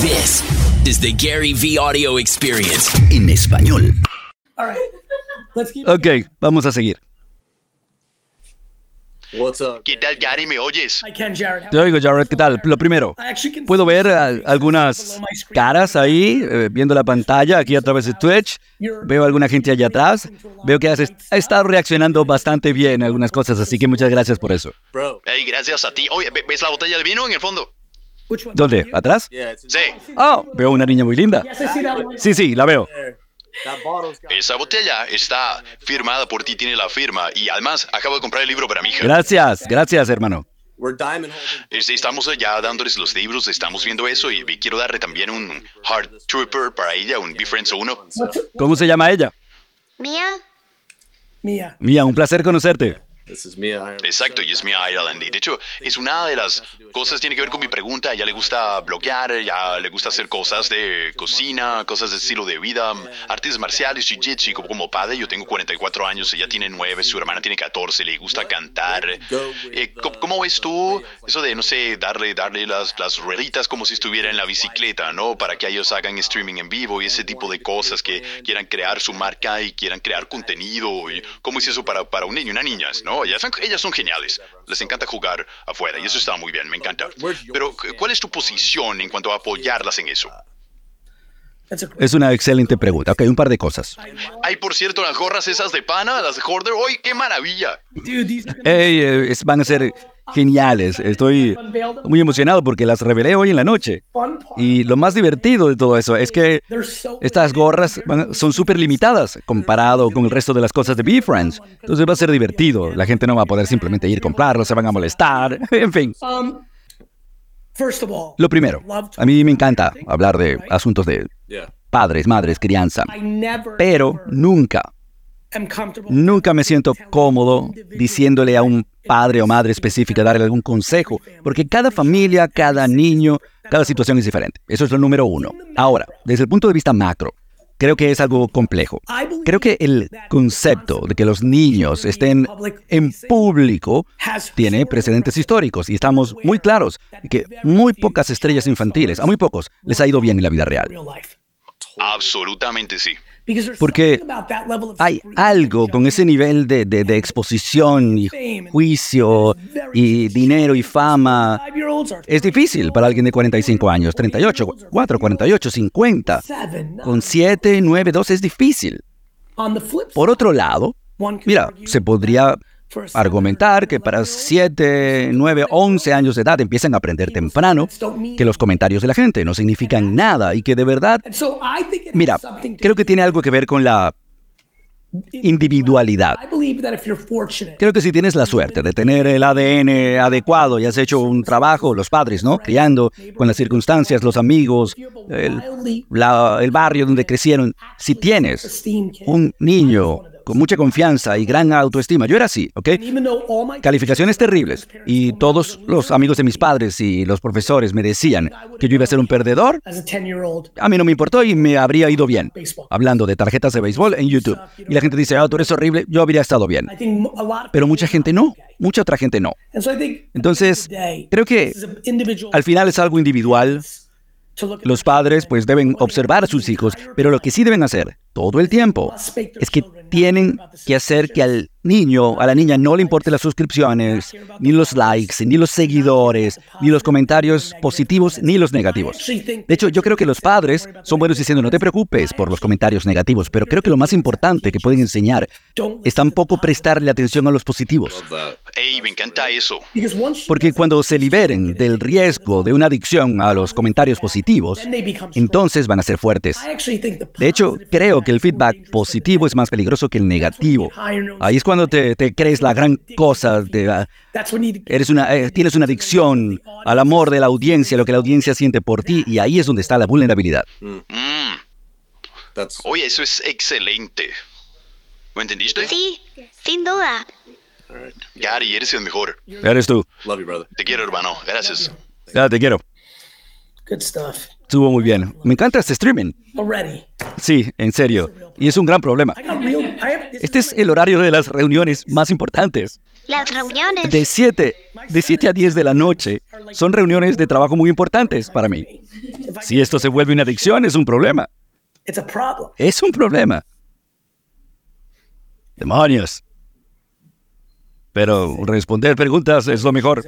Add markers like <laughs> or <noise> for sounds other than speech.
This is the Gary V Audio Experience en español. Ok, vamos a seguir. ¿Qué tal, Gary? ¿Me oyes? Te oigo, Jared, ¿qué tal? Lo primero, puedo ver algunas caras ahí, eh, viendo la pantalla aquí a través de Twitch. Veo alguna gente allá atrás. Veo que has est- has estado reaccionando bastante bien a algunas cosas, así que muchas gracias por eso. Hey, gracias a ti. Oye, ¿ve- ¿ves la botella de vino en el fondo? ¿Dónde? ¿Atrás? Sí. Oh, veo una niña muy linda. Sí, sí, la veo. Esa botella está firmada por ti, tiene la firma. Y además, acabo de comprar el libro para mi hija. Gracias, gracias, hermano. Estamos ya dándoles los libros, estamos viendo eso. Y quiero darle también un Heart Trooper para ella, un Difference 1. ¿Cómo se llama ella? Mía, Mia. Mía, un placer conocerte. Exacto, y es mi Ireland. Y de hecho, es una de las cosas tiene que ver con mi pregunta. A ella le gusta bloguear, ya le gusta hacer cosas de cocina, cosas de estilo de vida, artes marciales, jiu-jitsu. Como, como padre, yo tengo 44 años, ella tiene 9, su hermana tiene 14, le gusta cantar. Eh, ¿cómo, cómo ves tú eso de, no sé, darle, darle las, las rueditas como si estuviera en la bicicleta, ¿no? Para que ellos hagan streaming en vivo y ese tipo de cosas que quieran crear su marca y quieran crear contenido. Y ¿Cómo es eso para, para un niño y una niña? ¿no? Ellas son, ellas son geniales. Les encanta jugar afuera y eso está muy bien, me encanta. Pero, ¿cuál es tu posición en cuanto a apoyarlas en eso? Es una excelente pregunta. Ok, un par de cosas. Hay, por cierto, las gorras esas de pana, las de Hoarder. ¡Uy, qué maravilla! Ey, eh, es- van a ser geniales. Estoy muy emocionado porque las revelé hoy en la noche. Y lo más divertido de todo eso es que estas gorras van- son súper limitadas comparado con el resto de las cosas de B-Friends. Entonces va a ser divertido. La gente no va a poder simplemente ir a comprarlo, se van a molestar. <laughs> En fin, lo primero, a mí me encanta hablar de asuntos de padres, madres, crianza. Pero nunca, nunca me siento cómodo diciéndole a un padre o madre específica, darle algún consejo, porque cada familia, cada niño, cada situación es diferente. Eso es lo número uno. Ahora, desde el punto de vista macro, creo que es algo complejo. Creo que el concepto de que los niños estén en público tiene precedentes históricos y estamos muy claros de que muy pocas estrellas infantiles, a muy pocos, les ha ido bien en la vida real. Absolutamente sí. Porque hay algo con ese nivel de, de- de exposición y juicio y dinero y fama. Es difícil para alguien de 45 años, 38, 4, 48, 50. Con 7, 9, 2 es difícil. Por otro lado, mira, se podría argumentar que para 7, 9, 11 años de edad empiezan a aprender temprano que los comentarios de la gente no significan nada y que de verdad Mira, creo que tiene algo que ver con la individualidad. Creo que si tienes la suerte de tener el ADN adecuado y has hecho un trabajo, los padres, ¿no? Criando con las circunstancias, los amigos, el, la- el barrio donde crecieron. Si tienes un niño con mucha confianza y gran autoestima, yo era así, ¿ok? Calificaciones terribles. Y todos los amigos de mis padres y los profesores me decían que yo iba a ser un perdedor. A mí no me importó y me habría ido bien. Hablando de tarjetas de béisbol en YouTube. Y la gente dice, ah, tú eres horrible, yo habría estado bien. Pero mucha gente no. Mucha otra gente no. Entonces, creo que al final es algo individual. Los padres pues deben observar a sus hijos, pero lo que sí deben hacer todo el tiempo es que tienen que hacer que al niño, a la niña no le importe las suscripciones, ni los likes, ni los seguidores, ni los comentarios positivos, ni los negativos. De hecho, yo creo que los padres son buenos diciendo no te preocupes por los comentarios negativos, pero creo que lo más importante que pueden enseñar es tampoco prestarle atención a los positivos. Ey, me encanta eso. Porque cuando se liberen del riesgo de una adicción a los comentarios positivos, entonces van a ser fuertes. De hecho, creo que el feedback positivo es más peligroso que el negativo. Ahí es cuando te, te crees la gran cosa, de, ah, eres una, eh, tienes una adicción al amor de la audiencia, lo que la audiencia siente por ti, y ahí es donde está la vulnerabilidad. Mm. Oye, eso es excelente. ¿Lo entendiste? sí, sin duda. Gary, eres el mejor. Eres tú. Te quiero, hermano. Gracias. Ya, te quiero. Good stuff. Estuvo muy bien. Me encanta este streaming. Already. Sí, en serio. Y es un gran problema. Este es el horario de las reuniones más importantes. Las reuniones. De 7, de 7 a 10 de la noche son reuniones de trabajo muy importantes para mí. Si esto se vuelve una adicción, es un problema. Es un problema. Demonios. Pero responder preguntas es lo mejor.